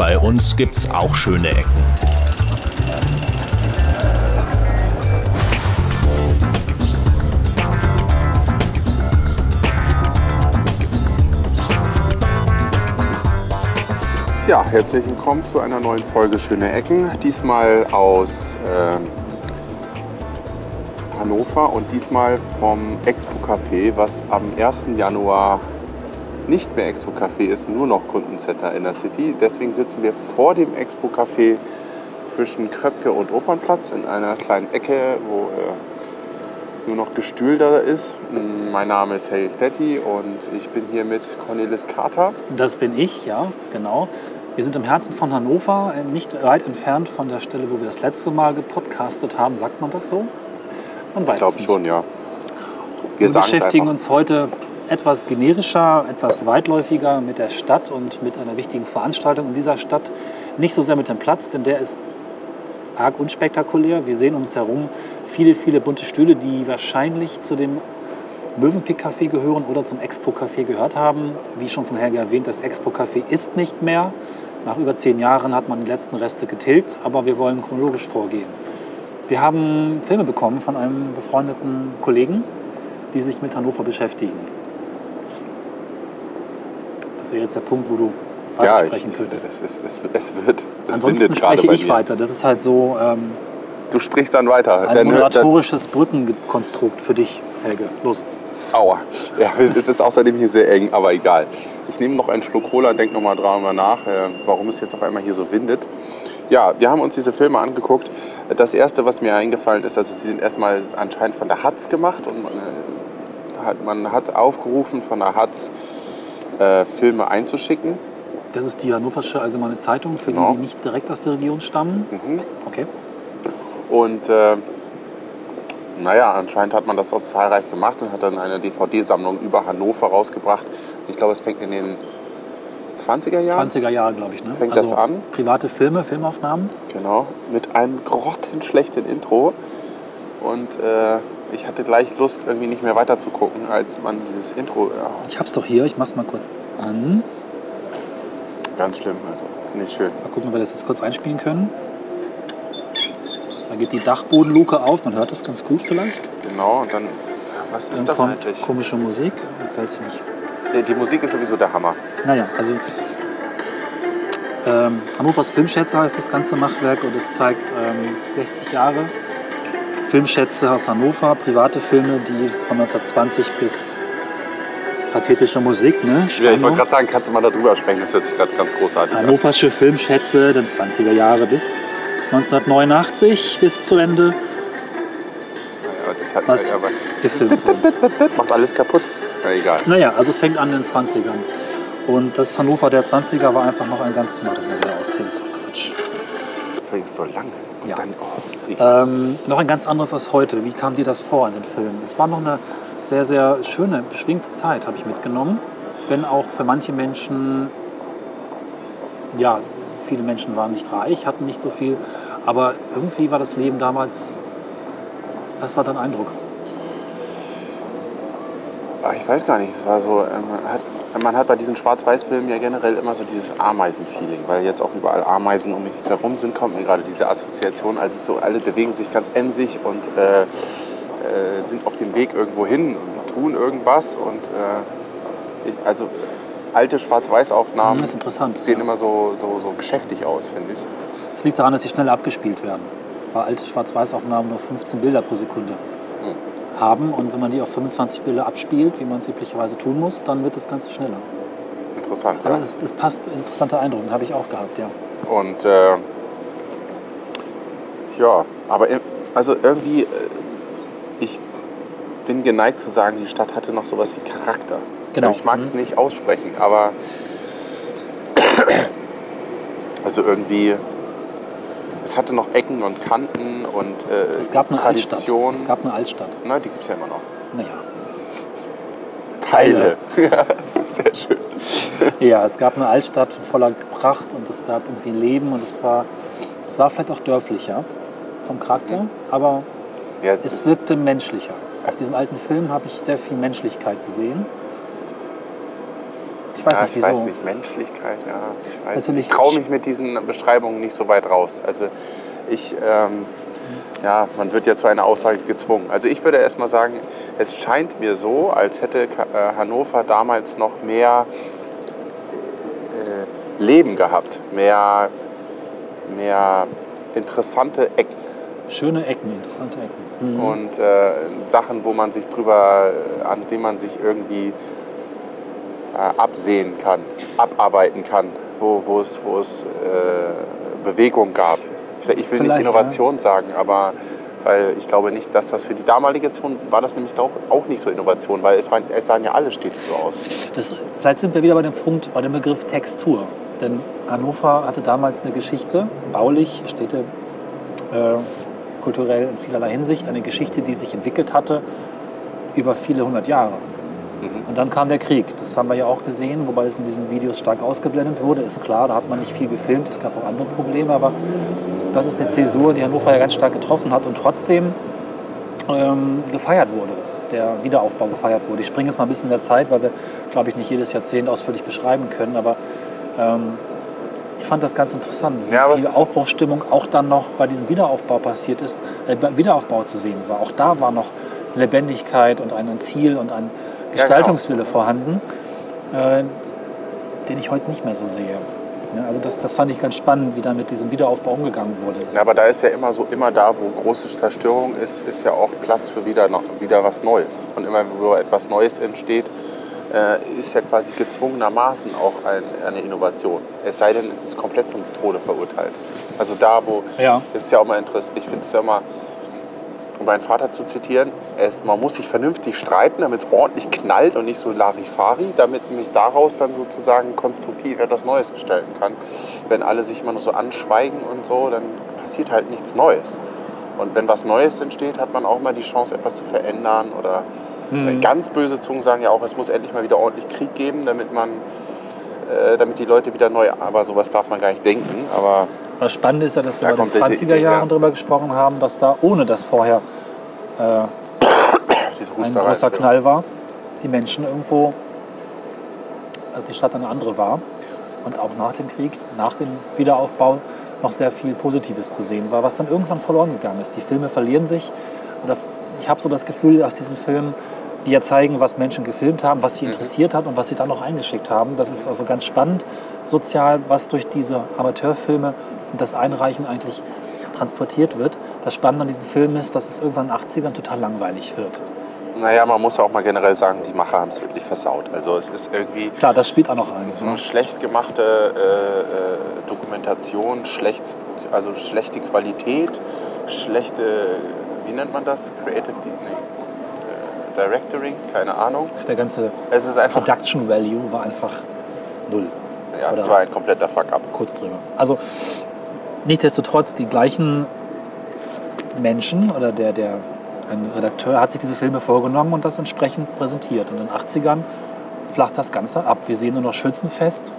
Bei uns gibt's auch schöne Ecken. Ja, herzlich willkommen zu einer neuen Folge Schöne Ecken. Diesmal aus ähm, Hannover und diesmal vom Expo Café, was am 1. Januar nicht mehr Expo Café ist, nur noch Kundencenter in der City. Deswegen sitzen wir vor dem Expo Café zwischen Kröpke und Opernplatz in einer kleinen Ecke, wo äh, nur noch Gestühl da ist. Mein Name ist Helge Kletti und ich bin hier mit Cornelis Kater. Das bin ich, ja, genau. Wir sind im Herzen von Hannover, äh, nicht weit entfernt von der Stelle, wo wir das letzte Mal gepodcastet haben. Sagt man das so? Man weiß Ich glaube schon, ja. Wir es beschäftigen uns heute etwas generischer, etwas weitläufiger mit der Stadt und mit einer wichtigen Veranstaltung in dieser Stadt. Nicht so sehr mit dem Platz, denn der ist arg unspektakulär. Wir sehen um uns herum viele, viele bunte Stühle, die wahrscheinlich zu dem Mövenpick-Café gehören oder zum Expo-Café gehört haben. Wie schon von Helge erwähnt, das Expo-Café ist nicht mehr. Nach über zehn Jahren hat man die letzten Reste getilgt, aber wir wollen chronologisch vorgehen. Wir haben Filme bekommen von einem befreundeten Kollegen, die sich mit Hannover beschäftigen. Das wäre jetzt der Punkt, wo du Ja, ich, weitersprechen könntest. es, es, es, es wird. Es Ansonsten spreche ich weiter. Das ist halt so ähm, Du sprichst dann weiter. ein Dann moderatorisches Brückenkonstrukt für dich, Helge. Los. Aua. Ja, es ist außerdem hier sehr eng, aber egal. Ich nehme noch einen Schluck Cola denke noch mal drüber nach, äh, warum es jetzt auf einmal hier so windet. Ja, wir haben uns diese Filme angeguckt. Das erste, was mir eingefallen ist, also sie sind erstmal anscheinend von der Hatz gemacht und man, äh, hat, man hat aufgerufen, von der Hatz äh, Filme einzuschicken. Das ist die Hannoversche Allgemeine Zeitung, für Genau. die, die nicht direkt aus der Region stammen. Mhm. Okay. Und äh, naja, anscheinend hat man das auch zahlreich gemacht und hat dann eine DVD-Sammlung über Hannover rausgebracht. Ich glaube, es fängt in den 20er Jahren 20er Jahre, glaube ich. Ne? Fängt das an? Private Filme, Filmaufnahmen. Genau, mit einem grottenschlechten Intro. Und äh, ich hatte gleich Lust, irgendwie nicht mehr weiter zu gucken, als man dieses Intro. Ja, Ich hab's doch hier, ich mach's mal kurz an. Ganz schlimm, also nicht schön. Mal gucken, ob wir das jetzt kurz einspielen können. Da geht die Dachbodenluke auf, man hört das ganz gut vielleicht. Genau, und dann. Was ist Dann das kommt eigentlich? komische Musik, weiß ich nicht. Ja, Die Musik ist sowieso der Hammer. Naja, also ähm, Hannovers Filmschätze heißt das ganze Machwerk und es zeigt ähm, 60 Jahre Filmschätze aus Hannover, private Filme, die von 1920 bis pathetische Musik, ne? Ja, ich Spannung. wollte gerade sagen, kannst du mal darüber sprechen? Das hört sich gerade ganz großartig an. Hannoversche Filmschätze, dann 20er Jahre bis 1989 bis zu Ende. Ja, das hat, Was aber, das macht alles kaputt. Na egal. Naja, also es fängt an in den 20ern. Und das Hannover der 20er war einfach noch ein ganz... Warte mal wieder ausziehen, das ist auch Quatsch. Übrigens so lang. Und Ja. dann, oh. Ähm, noch ein ganz anderes als heute. Wie kam dir das vor in den Filmen? Es war noch eine sehr, sehr schöne, beschwingte Zeit, habe ich mitgenommen. Wenn auch für manche Menschen, ja, viele Menschen waren nicht reich, hatten nicht so viel. Aber irgendwie war das Leben damals, was war dein Eindruck? Ah, Ich weiß gar nicht, es war so, ähm, hat, man hat bei diesen Schwarz-Weiß-Filmen ja generell immer so dieses Ameisen-Feeling, weil jetzt auch überall Ameisen um mich herum sind, kommt mir gerade diese Assoziation. Also so alle bewegen sich ganz emsig und äh, äh, sind auf dem Weg irgendwo hin und tun irgendwas. Und äh, ich, also alte Schwarz-Weiß-Aufnahmen interessant. sehen immer so, so, so geschäftig aus, finde ich. Es liegt daran, dass sie schnell abgespielt werden. Weil alte Schwarz-Weiß-Aufnahmen nur 15 Bilder pro Sekunde haben. Und wenn man die auf 25 Bilder abspielt, wie man es üblicherweise tun muss, dann wird das Ganze schneller. Interessant. Aber Ja. es, es passt, interessanter Eindruck, habe ich auch gehabt, ja. Und äh, ja, aber also irgendwie, äh, ich bin geneigt zu sagen, die Stadt hatte noch sowas wie Charakter. Genau. Ich mag es nicht aussprechen, aber also irgendwie, es hatte noch Ecken und Kanten und äh, Es gab eine Tradition. Altstadt. Es gab eine Altstadt. Na, die gibt es ja immer noch. Naja. Teile. Ja, sehr schön. Ja, es gab eine Altstadt voller Pracht und es gab irgendwie Leben und es war, es war vielleicht auch dörflicher vom Charakter, aber Ja, es es wirkte menschlicher. Auf diesen alten Filmen habe ich sehr viel Menschlichkeit gesehen. Ich weiß ja, nicht, ich wieso. weiß nicht, Menschlichkeit, ja. Ich, weiß Natürlich- nicht. ich traue mich mit diesen Beschreibungen nicht so weit raus. Also ich, ähm, ja, man wird ja zu einer Aussage gezwungen. Also ich würde erst mal sagen, es scheint mir so, als hätte äh, Hannover damals noch mehr äh, Leben gehabt, mehr, mehr interessante Ecken Schöne Ecken, interessante Ecken. Mhm. und äh, Sachen, wo man sich drüber, an denen man sich irgendwie absehen kann, abarbeiten kann, wo, wo es, wo es äh, Bewegung gab. Vielleicht- Ich will Vielleicht, nicht Innovation sagen, aber weil ich glaube nicht, dass das für die damalige Zone war das nämlich auch, auch nicht so Innovation, weil es, waren, es sahen ja alle Städte so aus. Das, vielleicht sind wir wieder bei dem Punkt, bei dem Begriff Textur. Denn Hannover hatte damals eine Geschichte, baulich, Städte, äh, kulturell in vielerlei Hinsicht, eine Geschichte, die sich entwickelt hatte über viele hundert Jahre. Und dann kam der Krieg. Das haben wir ja auch gesehen, wobei es in diesen Videos stark ausgeblendet wurde. Ist klar, da hat man nicht viel gefilmt, es gab auch andere Probleme, aber das ist eine Zäsur, die Hannover ja ganz stark getroffen hat und trotzdem ähm, gefeiert wurde, der Wiederaufbau gefeiert wurde. Ich springe jetzt mal ein bisschen in der Zeit, weil wir, glaube ich, nicht jedes Jahrzehnt ausführlich beschreiben können, aber ähm, ich fand das ganz interessant, wie Ja, ist- Aufbruchsstimmung auch dann noch bei diesem Wiederaufbau passiert ist, äh, Wiederaufbau zu sehen war. Auch da war noch Lebendigkeit und ein Ziel und ein. Gestaltungswille vorhanden, äh, den ich heute nicht mehr so sehe. Ja, also das, das fand ich ganz spannend, wie da mit diesem Wiederaufbau umgegangen wurde. Ja, aber da ist ja immer so, immer da, wo große Zerstörung ist, ist ja auch Platz für wieder, noch, wieder was Neues. Und immer, wo etwas Neues entsteht, äh, ist ja quasi gezwungenermaßen auch ein, eine Innovation. Es sei denn, es ist komplett zum Tode verurteilt. Also da, wo, Ja. das ist ja auch mal interessant, ich finde es ja immer, um meinen Vater zu zitieren, es, man muss sich vernünftig streiten, damit es ordentlich knallt und nicht so Larifari, damit mich daraus dann sozusagen konstruktiv etwas Neues gestalten kann. Wenn alle sich immer nur so anschweigen und so, dann passiert halt nichts Neues. Und wenn was Neues entsteht, hat man auch mal die Chance, etwas zu verändern. Oder ganz böse Zungen sagen ja auch, es muss endlich mal wieder ordentlich Krieg geben, damit man, äh, damit die Leute wieder neu. Aber sowas darf man gar nicht denken. Aber Das Spannende ist ja, dass wir Da bei den kommt sicher- 20er Jahren ja. darüber gesprochen haben, dass da, ohne dass vorher diese ein großer Knall war, die Menschen irgendwo, also die Stadt eine andere war. Und auch nach dem Krieg, nach dem Wiederaufbau noch sehr viel Positives zu sehen war, was dann irgendwann verloren gegangen ist. Die Filme verlieren sich. Oder ich habe so das Gefühl, aus diesen Filmen, die ja zeigen, was Menschen gefilmt haben, was sie interessiert hat und was sie dann noch eingeschickt haben. Das ist also ganz spannend, sozial, was durch diese Amateurfilme und das Einreichen eigentlich transportiert wird. Das Spannende an diesen Filmen ist, dass es irgendwann in den 80ern total langweilig wird. Naja, man muss auch mal generell sagen, die Macher haben es wirklich versaut. Also es ist irgendwie Klar, das spielt auch noch ein. so eine schlecht gemachte äh, äh, Dokumentation, schlecht, also schlechte Qualität, schlechte, wie nennt man das? Creative nee, äh, Directoring, keine Ahnung. Der ganze Es ist einfach, Production Value war einfach null. ja, es war ein kompletter Fuck-up. Kurz drüber. Also, nichtsdestotrotz, die gleichen Menschen oder der, der ein Redakteur hat sich diese Filme vorgenommen und das entsprechend präsentiert. Und in den 80ern flacht das Ganze ab. Wir sehen nur noch Schützenfest,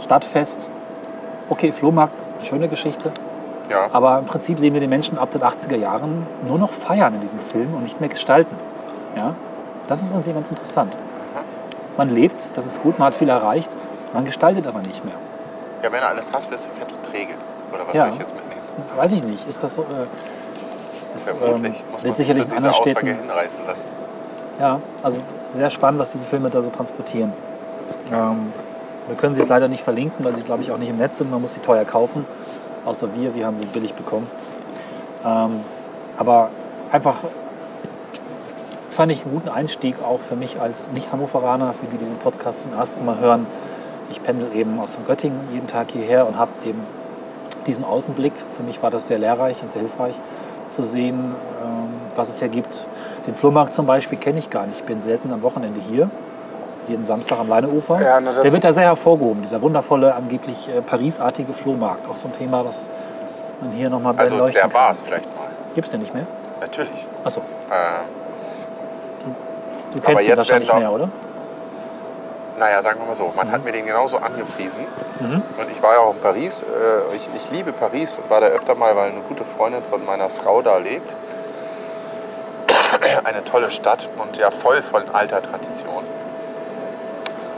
Stadtfest. Okay, Flohmarkt, schöne Geschichte. Ja. Aber im Prinzip sehen wir die Menschen ab den 80er Jahren nur noch feiern in diesem Film und nicht mehr gestalten. Ja? Das ist irgendwie ganz interessant. Man lebt, das ist gut, man hat viel erreicht, man gestaltet aber nicht mehr. Ja, wenn du alles hast, wirst du fett und träge. Oder was Ja. soll ich jetzt mitnehmen? Weiß ich nicht, ist das so? Äh, das ähm, Vermutlich muss man wird sich sicherlich zu dieser Aussage Städten. hinreißen lassen. Ja, also sehr spannend, was diese Filme da so transportieren. Ähm, wir können sie jetzt leider nicht verlinken, weil sie, glaube ich, auch nicht im Netz sind. Man muss sie teuer kaufen. Außer wir, wir haben sie billig bekommen. Ähm, aber einfach fand ich einen guten Einstieg auch für mich als Nicht-Hannoveraner, für die, die den Podcast zum ersten Mal hören. Ich pendel eben aus Göttingen jeden Tag hierher und habe eben diesen Außenblick. Für mich war das sehr lehrreich und sehr hilfreich zu sehen, ähm, was es hier gibt. Den Flohmarkt zum Beispiel kenne ich gar nicht. Ich bin selten am Wochenende hier. Jeden Samstag am Leineufer. Ja, na, Der wird da sehr hervorgehoben, dieser wundervolle, angeblich äh, Parisartige Flohmarkt. Auch so ein Thema, was man hier nochmal Also beleuchten der war es vielleicht mal. Gibt es den nicht mehr? Natürlich. Achso, Äh, du Aber kennst ihn wahrscheinlich mehr, oder? Naja, sagen wir mal so, man hat mir den genauso angepriesen. Mhm. Und ich war ja auch in Paris. Äh, ich, ich liebe Paris und war da öfter mal, weil eine gute Freundin von meiner Frau da lebt. Eine tolle Stadt und ja voll von alter Tradition.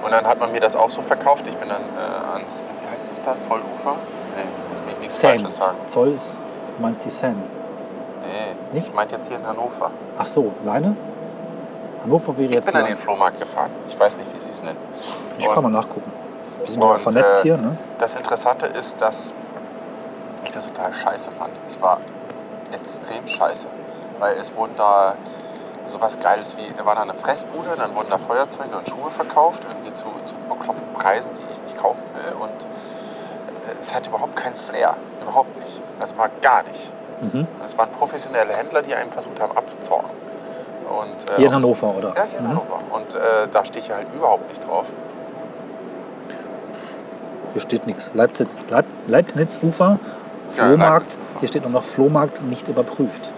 Und dann hat man mir das auch so verkauft. Ich bin dann äh, ans, wie heißt das da, Zollufer? Nee, jetzt will ich nichts Seine. Falsches sagen. Zoll ist, du meinst die Seine. Nee, Nicht? ich meinte jetzt hier in Hannover. Ach so, Leine? Hannover wäre Ich jetzt bin an Leine. den Flohmarkt gefahren. Ich weiß nicht, wie sie es nennen. Ich kann mal Und- nachgucken. Wir sind ja Und, vernetzt äh, hier, ne? Das Interessante ist, dass ich das total scheiße fand. Es war extrem scheiße, weil es wurden da sowas Geiles wie, da war da eine Fressbude, dann wurden da Feuerzeuge und Schuhe verkauft, irgendwie zu, zu bekloppten Preisen, die ich nicht kaufen will. Und äh, es hat überhaupt keinen Flair, überhaupt nicht. Also mal gar nicht. Mhm. Es waren professionelle Händler, die einem versucht haben abzuzocken. Und, äh, Hier in aus- Hannover, oder? Ja, hier in Mhm. Hannover. Und äh, da stehe ich halt überhaupt nicht drauf. Hier steht nichts. Leibniz, Leib, Leibnizufer, Ja, Flohmarkt. Leibnizufer. Hier steht nur noch Flohmarkt nicht überprüft.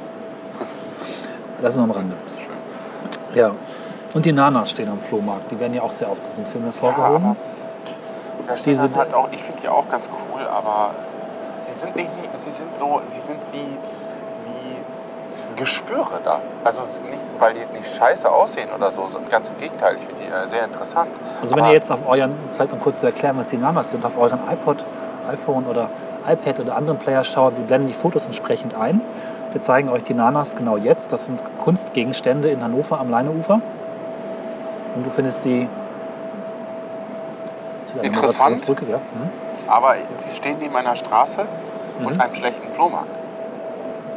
Das ist noch am Rande. Das ist schön. Ja. Und die Nanas stehen am Flohmarkt. Die werden ja auch sehr oft diesen Film Ja, hervorgehoben. da steht Diese- halt auch, ich finde die auch ganz cool, aber sie sind nicht, nicht- sie sind so, sie sind wie, wie Geschwüre da. Also nicht, weil die nicht scheiße aussehen oder so, sondern ganz im Gegenteil, ich finde die äh, sehr interessant. also wenn aber, ihr jetzt auf euren, vielleicht um kurz zu erklären, was die Nanas sind, auf euren iPod, iPhone oder iPad oder anderen Player schaut, wir blenden die Fotos entsprechend ein. Wir zeigen euch die Nanas genau jetzt. Das sind Kunstgegenstände in Hannover am Leineufer. Und du findest sie... Interessant. Ja. Mhm. aber sie stehen neben einer Straße Mhm. und einem schlechten Flohmarkt.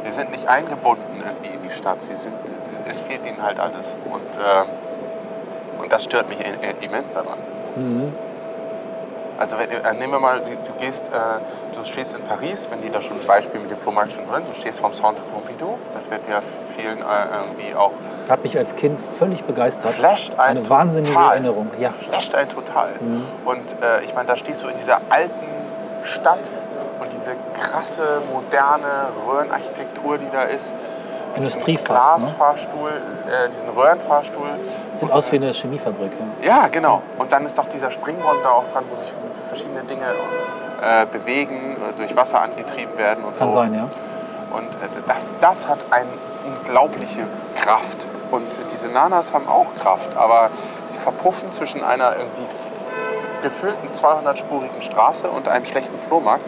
Sie sind nicht eingebunden irgendwie in die Stadt. Sie sind, sie, es fehlt ihnen halt alles. Und, ähm, und das stört mich immens daran. Mhm. Also wenn, äh, nehmen wir mal, du gehst, äh, du stehst in Paris, wenn die da schon ein Beispiel mit dem Flohmarkt schon drin, du stehst vom Centre Pompidou, das wird ja vielen äh, irgendwie auch, Hat mich als Kind völlig begeistert. flasht einen Eine wahnsinnige total. Erinnerung. Ja. flasht einen total. Mhm. Und äh, ich meine, da stehst du in dieser alten Stadt diese krasse, moderne Röhrenarchitektur, die da ist. mit diesem Industrie fast, ne? Glasfahrstuhl, äh, diesen Röhrenfahrstuhl. Sieht aus wie eine Chemiefabrik. Ja. Ja, genau. Und dann ist doch dieser Springbrunnen da auch dran, wo sich verschiedene Dinge äh, bewegen, durch Wasser angetrieben werden und Kann so. sein, ja. Und äh, das, das hat eine unglaubliche Kraft. Und diese Nanas haben auch Kraft, aber sie verpuffen zwischen einer irgendwie gefüllten 200-spurigen Straße und einem schlechten Flohmarkt,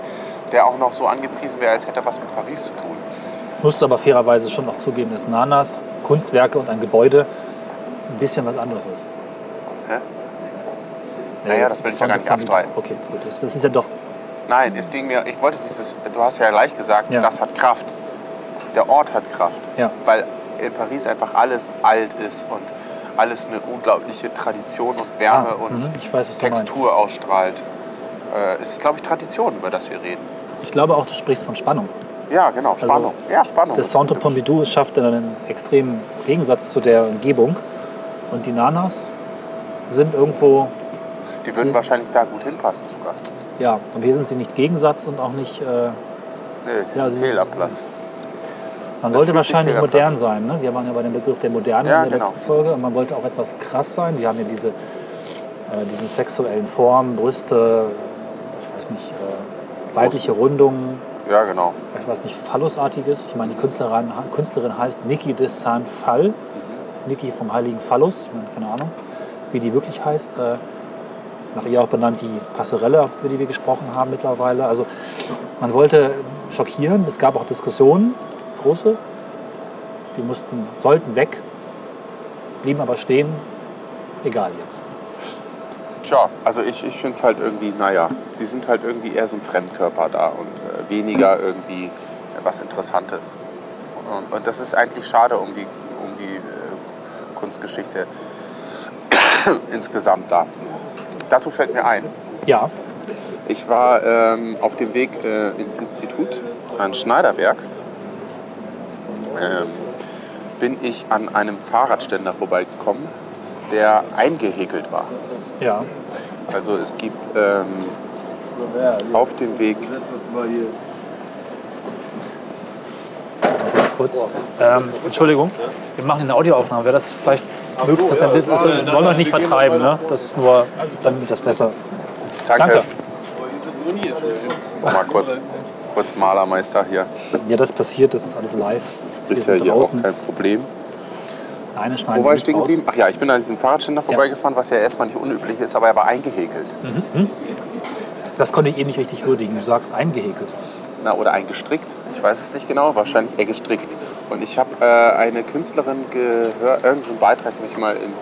der auch noch so angepriesen wäre, als hätte er was mit Paris zu tun. Das musst du aber fairerweise schon noch zugeben, dass Nanas, Kunstwerke und ein Gebäude ein bisschen was anderes ist. Hä? Naja, das will ich ja gar nicht abstreiten. Okay, gut. Das, das ist ja doch. Nein, es ging mir, ich wollte dieses, du hast ja gleich gesagt, Ja. das hat Kraft. Der Ort hat Kraft. Ja. Weil in Paris einfach alles alt ist und alles eine unglaubliche Tradition und Wärme Ah, und mhm, weiß. Textur ausstrahlt. Äh, es ist, glaube ich, Tradition, über das wir reden. Ich glaube auch, du sprichst von Spannung. Ja, genau, Spannung. ja, Spannung. Das Centre Pompidou schafft dann einen extremen Gegensatz zu der Umgebung. Und die Nanas sind irgendwo, Die würden wahrscheinlich da gut hinpassen sogar. ja, und hier sind sie nicht Gegensatz und auch nicht. Äh, Nee, es ist Ja, ein sie- Fehl am Platz. man Das wollte wahrscheinlich modern sein. Ne? Wir waren ja bei dem Begriff der Moderne Ja, in der genau. letzten Folge. Und man wollte auch etwas krass sein. Die haben ja diese, äh, diese sexuellen Formen, Brüste, ich weiß nicht, äh, weibliche Rundungen. Ja, genau. ich weiß nicht, Phallusartiges. Ich meine, die Künstlerin, Künstlerin heißt Niki de Saint-Phal. Niki vom heiligen Phallus, ich meine, keine Ahnung, wie die wirklich heißt. Äh, nach ihr auch benannt die Passerelle, über die wir gesprochen haben mittlerweile. Also man wollte schockieren. Es gab auch Diskussionen, große. Die mussten, sollten weg, blieben aber stehen. Egal jetzt. Tja, also ich, ich finde es halt irgendwie, naja, sie sind halt irgendwie eher so ein Fremdkörper da und äh, weniger irgendwie was Interessantes. Und, und das ist eigentlich schade um die, um die äh, Kunstgeschichte insgesamt da. Dazu fällt mir ein, Ja, ich war ähm, auf dem Weg äh, ins Institut an Schneiderberg. Ähm, bin ich an einem Fahrradständer vorbeigekommen, der eingehäkelt war. ja. Also es gibt ähm, auf dem Weg, Ganz kurz. Ähm, Entschuldigung, wir machen eine Audioaufnahme. Wäre das vielleicht möglich, dass ein bisschen ist? Wir wollen euch nicht vertreiben, ne? Das ist nur, damit das besser. danke, Danke. So, mal kurz, kurz Malermeister hier, Ja, das passiert, das ist alles live. Ist ja hier auch kein Problem. Nein, das Wo war ich nicht stehen geblieben? Ach ja, ich bin an diesem Fahrradständer vorbeigefahren, was ja erstmal nicht unüblich ist, aber er war eingehäkelt. Das konnte ich eben nicht richtig würdigen. Du sagst eingehäkelt. Na, oder eingestrickt. Ich weiß es nicht genau, wahrscheinlich eher gestrickt. Und ich habe äh, eine Künstlerin gehört, irgendeinen Beitrag habe ich mal in,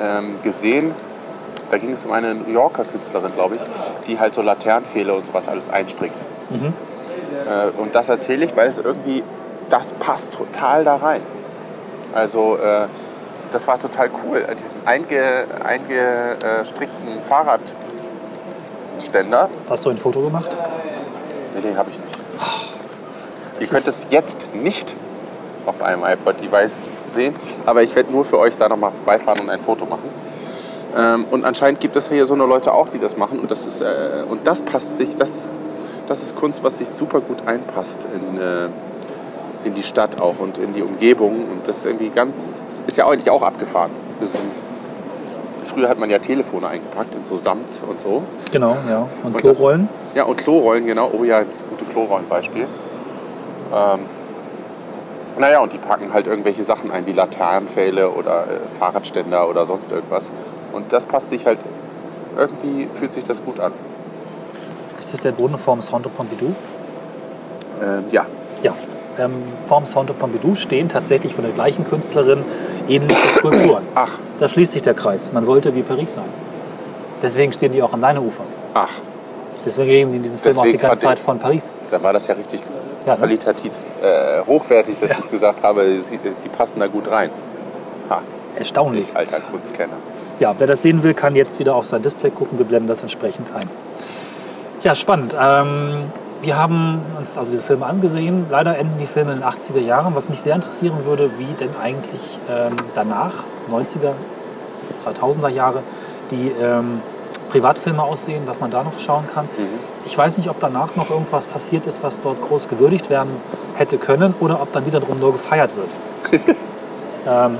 ähm, gesehen. Da ging es um eine New Yorker Künstlerin, glaube ich, die halt so Laternenpfähle und sowas alles einstrickt. Äh, und das erzähle ich, weil es irgendwie, das passt total da rein. Also äh, das war total cool, äh, diesen einge, eingestrickten Fahrradständer. Hast du ein Foto gemacht? Nee, den habe ich nicht. Ihr könnt es jetzt nicht auf einem iPod-Device sehen, aber ich werde nur für euch da nochmal vorbeifahren und ein Foto machen. Ähm, und anscheinend gibt es hier so eine Leute auch, die das machen und das ist äh, und das passt sich, das ist das ist Kunst, was sich super gut einpasst in, äh, in die Stadt auch und in die Umgebung und das ist irgendwie ganz ist ja eigentlich auch abgefahren. Das ist früher hat man ja Telefone eingepackt in so Samt und so. Genau, ja. Und, Und Klorollen? Ja, und Klorollen, genau. Oh ja, das ist ein gutes Klorollenbeispiel. Ähm, naja, und die packen halt irgendwelche Sachen ein, wie Laternenpfähle oder äh, Fahrradständer oder sonst irgendwas. Und das passt sich halt, irgendwie fühlt sich das gut an. Ist das der Boden vorm Centre Pompidou? Ähm, ja, Ja. Ähm, vorm Centre Pompidou stehen tatsächlich von der gleichen Künstlerin ähnliche Skulpturen. ach, Da schließt sich der Kreis. Man wollte wie Paris sein. Deswegen stehen die auch an deiner Ufer. ach, Deswegen reden sie in diesem Film auch die Deswegen ganze Zeit von Paris. da war das ja richtig Ja, ne? qualitativ äh, hochwertig, dass ich gesagt habe, die passen da gut rein. Ha, Erstaunlich. ich alter Kunstkenner. Ja, wer das sehen will, kann jetzt wieder auf sein Display gucken. Wir blenden das entsprechend ein. Ja, spannend. Ähm, wir haben uns also diese Filme angesehen. Leider enden die Filme in den 80er Jahren. Was mich sehr interessieren würde, wie denn eigentlich ähm, danach, 90er, 2000er Jahre, die ähm, Privatfilme aussehen, was man da noch schauen kann. Ich weiß nicht, ob danach noch irgendwas passiert ist, was dort groß gewürdigt werden hätte können oder ob dann wiederum nur gefeiert wird. ähm,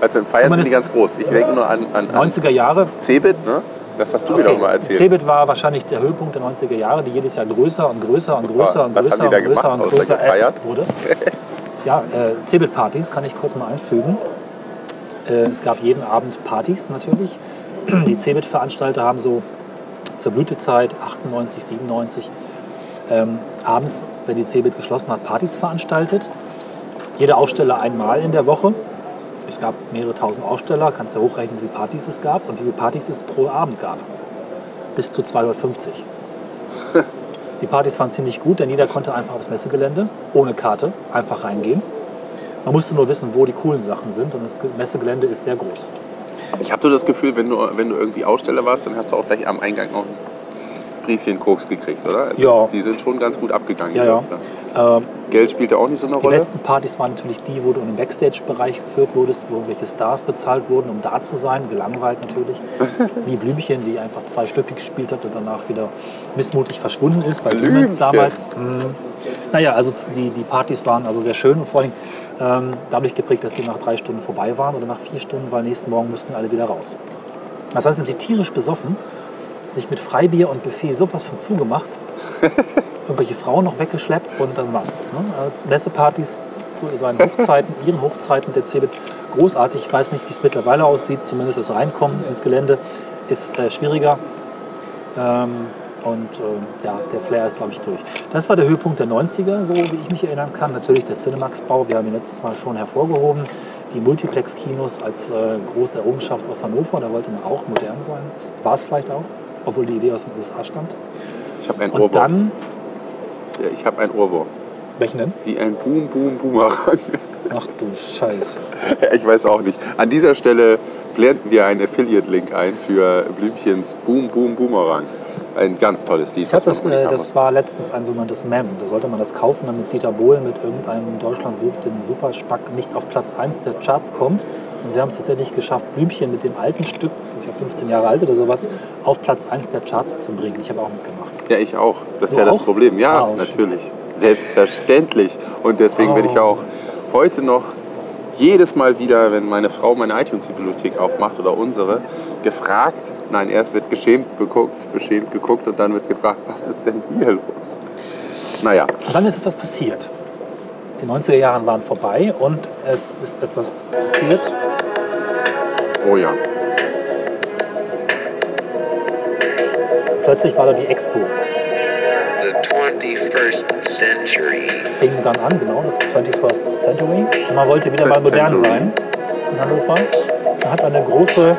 Also im Feiern sind die ganz groß. Ich denke nur an, an, an 90er Jahre Cebit, ne? Das hast du wieder mal erzählt. Cebit war wahrscheinlich der Höhepunkt der 90er Jahre, die jedes Jahr größer und größer und größer und größer und größer gemacht, und größer gefeiert? wurde. Ja, äh, Cebit-Partys kann ich kurz mal einfügen. Äh, es gab jeden Abend Partys natürlich. Die Cebit-Veranstalter haben so zur Blütezeit 98, 97 ähm, abends, wenn die Cebit geschlossen hat, Partys veranstaltet. Jeder Aussteller einmal in der Woche. Es gab mehrere tausend Aussteller, kannst du hochrechnen, wie viele Partys es gab und wie viele Partys es pro Abend gab. Bis zu 250. Die Partys waren ziemlich gut, denn jeder konnte einfach aufs Messegelände ohne Karte einfach reingehen. Man musste nur wissen, wo die coolen Sachen sind und das Messegelände ist sehr groß. Ich habe so das Gefühl, wenn du, wenn du irgendwie Aussteller warst, dann hast du auch gleich am Eingang noch ein Briefchen Koks gekriegt, oder? Also Ja. Die sind schon ganz gut abgegangen. Ja, die ja. Ähm, Geld spielte auch nicht so eine Die Rolle. besten Partys waren natürlich die, wo du in den Backstage-Bereich geführt wurdest, wo irgendwelche Stars bezahlt wurden, um da zu sein, gelangweilt natürlich. Wie Blümchen, die einfach zwei Stücke gespielt hat und danach wieder missmutig verschwunden ist, bei Siemens Blümchen. damals. Mhm. Naja, also die, die Partys waren also sehr schön und vor allem ähm, dadurch geprägt, dass sie nach drei Stunden vorbei waren oder nach vier Stunden, weil nächsten Morgen mussten alle wieder raus. Das heißt, sie haben sie tierisch besoffen, sich mit Freibier und Buffet sowas von zugemacht, irgendwelche Frauen noch weggeschleppt und dann war's das. Ne? Als Messepartys zu seinen Hochzeiten, ihren Hochzeiten der Cebit, großartig. Ich weiß nicht, wie es mittlerweile aussieht. Zumindest das Reinkommen ins Gelände ist äh, schwieriger. Ähm, und äh, ja, der Flair ist, glaube ich, durch. Das war der Höhepunkt der 90er, so wie ich mich erinnern kann. Natürlich der Cinemax-Bau, wir haben ihn letztes Mal schon hervorgehoben. Die Multiplex-Kinos als äh, große Errungenschaft aus Hannover, da wollte man auch modern sein. War es vielleicht auch, obwohl die Idee aus den USA stammt. Ich habe einen Und Ohrwurm. dann, Ja, ich habe einen Ohrwurm. welchen denn? Wie ein Boom, Boom, Boomerang. Ach du Scheiße. ich weiß auch nicht. An dieser Stelle blenden wir einen Affiliate-Link ein für Blümchens Boom, Boom, Boomerang. Ein ganz tolles Lied. Ich habe das, äh, das war letztens ein sogenanntes Mem. Da sollte man das kaufen, damit Dieter Bohlen mit irgendeinem Deutschland sucht den Superspack nicht auf Platz 1 der Charts kommt. Und sie haben es tatsächlich geschafft, Blümchen mit dem alten Stück, das ist ja 15 Jahre alt oder sowas, auf Platz 1 der Charts zu bringen. Ich habe auch mitgemacht. Ja, ich auch. Das ist Du ja das auch? Problem. Ja, Ah, natürlich. Selbstverständlich. Und deswegen Oh. werde ich auch heute noch jedes Mal wieder, wenn meine Frau meine iTunes-Bibliothek aufmacht oder unsere, gefragt, nein, erst wird geschämt geguckt, beschämt geguckt und dann wird gefragt, was ist denn hier los? Naja, Und dann ist etwas passiert. Die 90er Jahre waren vorbei und es ist etwas passiert. Oh ja. Plötzlich war da die Expo. The 21st century. Fing dann an, genau, das 21st Century. Und man wollte wieder mal modern Century. sein in Hannover. Man hat eine große,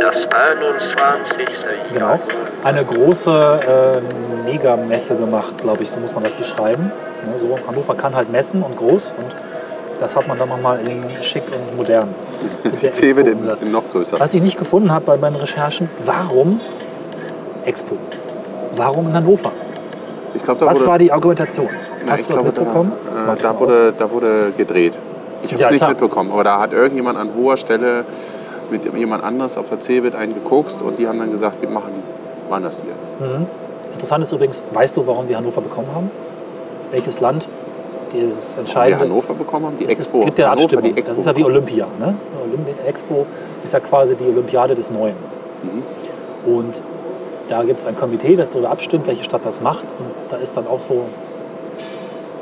Das 21. genau, eine große äh, Megamesse gemacht, glaube ich, so muss man das beschreiben. Ne, so, Hannover kann halt messen und groß und das hat man dann nochmal in schick und modern. den, umgesetzt. den noch größer. Was ich nicht gefunden habe bei meinen Recherchen, warum Expo? Warum in Hannover? Da Was wurde, war die Argumentation? Na, Hast du das mitbekommen? Da, Mach äh, da, wurde, da wurde gedreht. Ich habe es Ja, nicht klar. mitbekommen, aber da hat irgendjemand an hoher Stelle mit jemand anderes auf der Cebit einen gekokst und die haben dann gesagt, wir machen die woanders hier. aus. Mhm. Interessant ist übrigens, weißt du, warum wir Hannover bekommen haben? Welches Land dieses Wir entscheidende... Hannover bekommen haben, die es Expo. ist, gibt ja eine Hannover, Abstimmung. das ist ja wie. Olympia. Ne? Olympi Expo ist ja quasi die Olympiade des Neuen. Mhm. Und da gibt es ein Komitee, das darüber abstimmt, welche Stadt das macht. Und da ist dann auch so,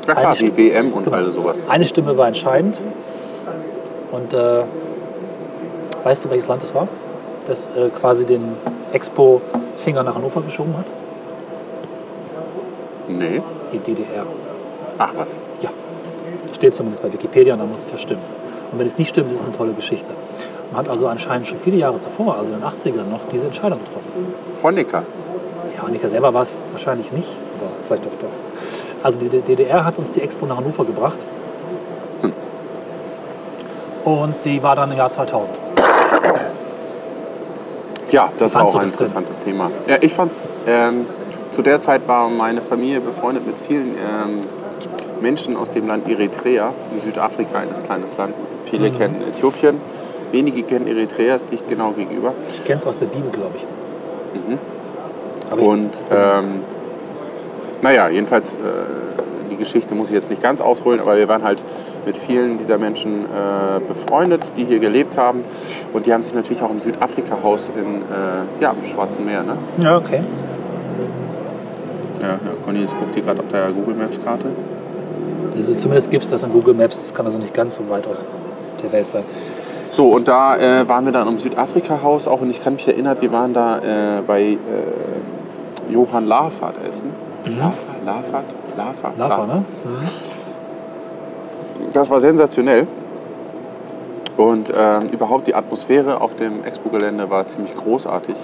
Ja klar, eine die WM und Genau. all sowas. eine Stimme war entscheidend. Und äh, weißt du, welches Land es war, das äh, quasi den Expo-Finger nach Hannover geschoben hat? Nee. Die DDR. Ach was. Ja, steht zumindest bei Wikipedia und da muss es ja stimmen. Und wenn es nicht stimmt, ist es eine tolle Geschichte. Man hat also anscheinend schon viele Jahre zuvor, also in den 80ern noch, diese Entscheidung getroffen. Honecker. Ja, Annika selber war es wahrscheinlich nicht, aber vielleicht doch doch. Also die DDR hat uns die Expo nach Hannover gebracht. Und die war dann im Jahr 2000. Ja, das ist fandst auch ein das denn? interessantes Thema. Ja, ich fand's. Ähm, zu der Zeit war meine Familie befreundet mit vielen ähm, Menschen aus dem Land Eritrea. In Südafrika, ein kleines Land. Viele Mhm. kennen Äthiopien. Wenige kennen Eritrea, ist nicht genau gegenüber. Ich kenne es aus der Bibel, glaube ich. Aber ich, Und ähm, naja, jedenfalls, äh, die Geschichte muss ich jetzt nicht ganz ausholen, aber wir waren halt mit vielen dieser Menschen äh, befreundet, die hier gelebt haben. Und die haben sich natürlich auch im Südafrika-Haus in, äh, ja, im Schwarzen Meer. Ne? ja, okay. Ja, ja, Cornelis guckt hier gerade auf der Google Maps-Karte. Also zumindest gibt es das in Google Maps. Das kann also nicht ganz so weit aus der Welt sein. So, und da äh, waren wir dann im Südafrika-Haus auch. Und ich kann mich erinnern, wir waren da äh, bei äh, Johann Lafert essen. Lafert? Lafert? Lafert? Lava, ne? Das war sensationell. Und ähm, überhaupt die Atmosphäre auf dem Expo-Gelände war ziemlich großartig.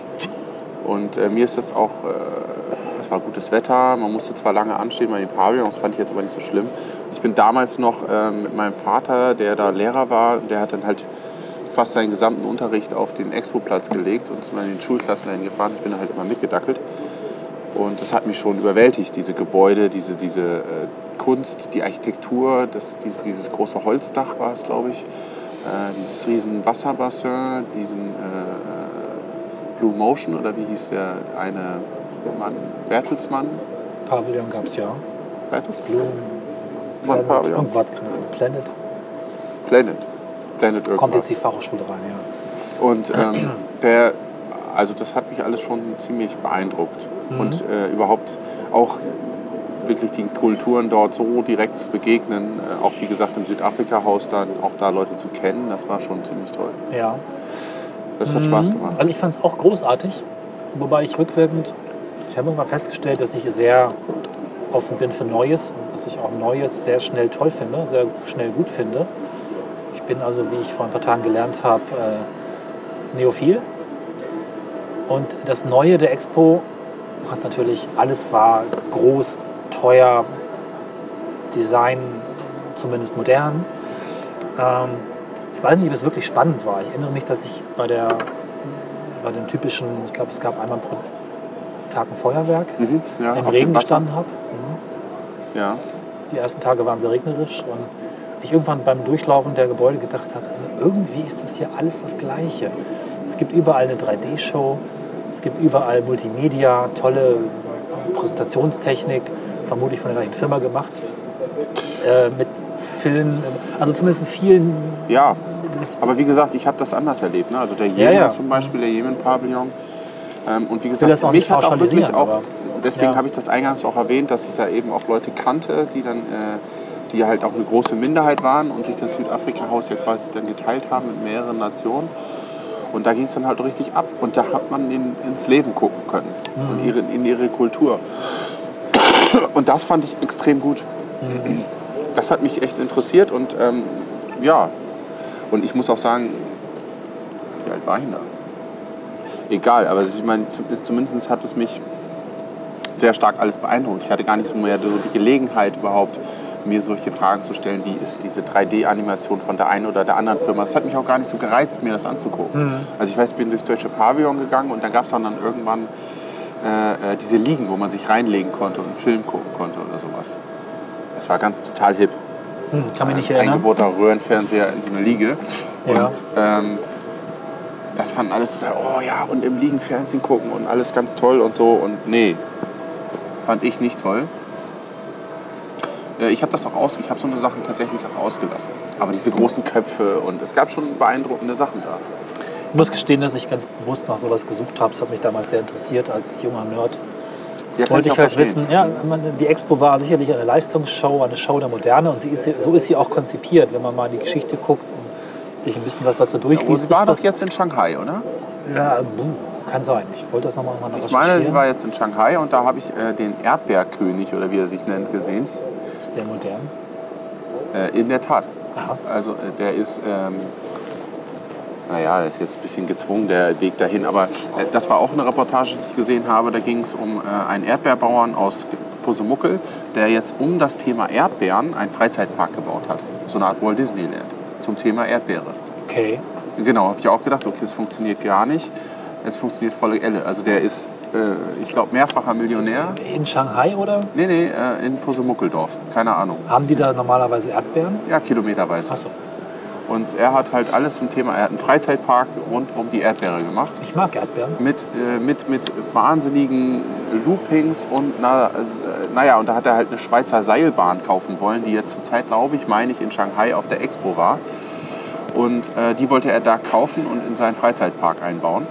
Und äh, mir ist das auch, äh, es war gutes Wetter, man musste zwar lange anstehen bei den Pavillons, fand ich jetzt aber nicht so schlimm. Ich bin damals noch ähm, mit meinem Vater, der da Lehrer war, der hat dann halt fast seinen gesamten Unterricht auf den Expo-Platz gelegt und ist mal in den Schulklassen dahin gefahren. Ich bin halt immer mitgedackelt. Und das hat mich schon überwältigt, diese Gebäude, diese, diese äh, Kunst, die Architektur, das, dieses, dieses große Holzdach war es, glaube ich, äh, dieses riesen Wasserbassin, diesen äh, Blue Motion oder wie hieß der eine Mann, Bertelsmann? Pavillon gab es ja. Bertelsmann? Blue, Mann, Pavillon. Planet. Planet. Planet irgendwas. Kommt jetzt die Fachhochschule rein, ja. Und ähm, der, also das hat mich alles schon ziemlich beeindruckt. Und äh, überhaupt auch wirklich die Kulturen dort so direkt zu begegnen, äh, auch wie gesagt im Südafrika-Haus dann auch da Leute zu kennen, das war schon ziemlich toll. Ja. Das hat Spaß gemacht. Also ich fand es auch großartig, wobei ich rückwirkend, ich habe irgendwann festgestellt, dass ich sehr offen bin für Neues und dass ich auch Neues sehr schnell toll finde, sehr schnell gut finde. Ich bin also, wie ich vor ein paar Tagen gelernt habe, äh, Neophil. Und das Neue der Expo hat natürlich, alles war groß, teuer, Design zumindest modern. Ähm, ich weiß nicht, ob es wirklich spannend war. Ich erinnere mich, dass ich bei, der, bei dem typischen, ich glaube, es gab einmal pro Tag ein Feuerwerk, Mhm, ja, im Regen gestanden habe. Ja. Die ersten Tage waren sehr regnerisch und ich irgendwann beim Durchlaufen der Gebäude gedacht habe, also irgendwie ist das hier alles das Gleiche. Es gibt überall eine 3D-Show, es gibt überall Multimedia, tolle Präsentationstechnik, vermutlich von der gleichen Firma gemacht, äh, mit Filmen, also zumindest in vielen. ja, aber wie gesagt, ich habe das anders erlebt. Ne? Also der Ja, Jemen ja. zum Beispiel, der Jemen-Pavillon. Ähm, und wie gesagt, mich hat auch wirklich auch, deswegen ja. habe ich das eingangs auch erwähnt, dass ich da eben auch Leute kannte, die dann äh, die halt auch eine große Minderheit waren und sich das Südafrika-Haus ja quasi dann geteilt haben mit mehreren Nationen. Und da ging es dann halt richtig ab. Und da hat man in, ins Leben gucken können und ihre, in ihre Kultur. Und das fand ich extrem gut. Das hat mich echt interessiert und ähm, ja. Und ich muss auch sagen, wie alt war ich da? Egal, aber ich meine, zum- zumindest hat es mich sehr stark alles beeindruckt. Ich hatte gar nicht so mehr die Gelegenheit überhaupt, mir solche Fragen zu stellen, wie ist diese 3D-Animation von der einen oder der anderen Firma. Das hat mich auch gar nicht so gereizt, mir das anzugucken. Also ich weiß, ich bin durchs Deutsche Pavillon gegangen und da gab es dann, dann irgendwann äh, äh, diese Liegen, wo man sich reinlegen konnte und einen Film gucken konnte oder sowas. Das war ganz total hip. Hm, kann mich nicht Ein erinnern. eingebauter Röhrenfernseher in so eine Liege. Ja. Und ähm, das fanden alle total, oh ja, und im Liegen Fernsehen gucken und alles ganz toll und so. Und nee, fand ich nicht toll. Äh, Ich habe das auch aus, ich habe so eine Sachen tatsächlich auch ausgelassen. Aber diese großen Köpfe und es gab schon beeindruckende Sachen da. Ich muss gestehen, dass ich ganz bewusst nach sowas gesucht habe. Das hat mich damals sehr interessiert als junger Nerd. Ja, Wollte ich auch halt verstehen. wissen, ja, man, die Expo war sicherlich eine Leistungsshow, eine Show der Moderne und ist, so ist sie auch konzipiert. Wenn man mal in die Geschichte guckt und sich ein bisschen was dazu Und durchliest, es war ist doch das, jetzt in Shanghai, oder? ja, kann sein. Ich wollte das nochmal mal Ich meine, sie war jetzt in Shanghai und da habe ich äh, den Erdbeerkönig oder wie er sich nennt gesehen. Ist der modern? Äh, in der Tat. Aha. Also äh, der ist, ähm, naja, der ist jetzt ein bisschen gezwungen, der Weg dahin. Aber äh, das war auch eine Reportage, die ich gesehen habe. Da ging es um äh, einen Erdbeerbauern aus Pusemuckel, der jetzt um das Thema Erdbeeren einen Freizeitpark gebaut hat. So eine Art Walt Disneyland zum Thema Erdbeere. Okay. Genau, habe ich auch gedacht, okay, das funktioniert gar nicht. Es funktioniert volle Elle. Also der ist, ich glaube, mehrfacher Millionär. In Shanghai oder? Nee, nee, äh, in Pusemuckeldorf. Keine Ahnung. Haben die da normalerweise Erdbeeren? Ja, kilometerweise. Achso, Und er hat halt alles zum Thema, er hat einen Freizeitpark rund um die Erdbeere gemacht. ich mag Erdbeeren. Mit, äh, mit, mit wahnsinnigen Loopings und na, äh, naja, und da hat er halt eine Schweizer Seilbahn kaufen wollen, die jetzt zurzeit, glaube ich, meine ich, in Shanghai auf der Expo war. Und äh, die wollte er da kaufen und in seinen Freizeitpark einbauen.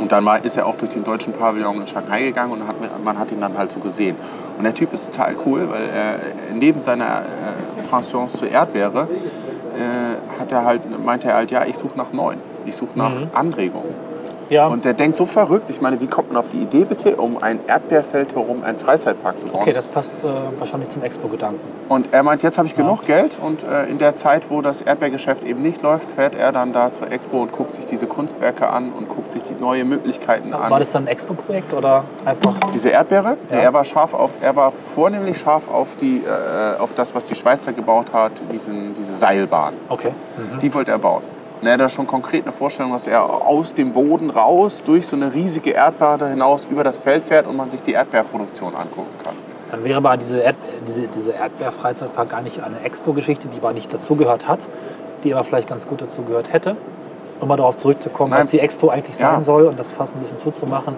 Und dann war, ist er auch durch den deutschen Pavillon in Shanghai gegangen und hat, man hat ihn dann halt so gesehen. Und der Typ ist total cool, weil er neben seiner äh, Pensions zur Erdbeere äh, hat er halt, meinte er halt, ja, ich suche nach neuen. Ich suche nach Anregungen. Ja, Und der denkt so verrückt. Ich meine, wie kommt man auf die Idee bitte, um ein Erdbeerfeld herum einen Freizeitpark zu bauen? okay, das passt äh, wahrscheinlich zum Expo-Gedanken. und er meint, jetzt habe ich genug Geld und äh, in der Zeit, wo das Erdbeergeschäft eben nicht läuft, fährt er dann da zur Expo und guckt sich diese Kunstwerke an und guckt sich die neue Möglichkeiten an. War das dann ein Expo-Projekt oder einfach? Diese Erdbeere? Ja. Er war scharf auf, er war vornehmlich scharf auf die, äh, auf das, was die Schweizer gebaut hat, diesen, diese Seilbahn. Okay. Die wollte er bauen. Und er hat da schon konkret eine Vorstellung, dass er aus dem Boden raus durch so eine riesige Erdbeere hinaus über das Feld fährt und man sich die Erdbeerproduktion angucken kann. Dann wäre aber diese, Erd diese, diese Erdbeer-Freizeitpark gar nicht eine Expo-Geschichte, die aber nicht dazugehört hat, die aber vielleicht ganz gut dazugehört hätte. Um mal darauf zurückzukommen, Nein. was die Expo eigentlich Ja. sein soll und das fast ein bisschen zuzumachen.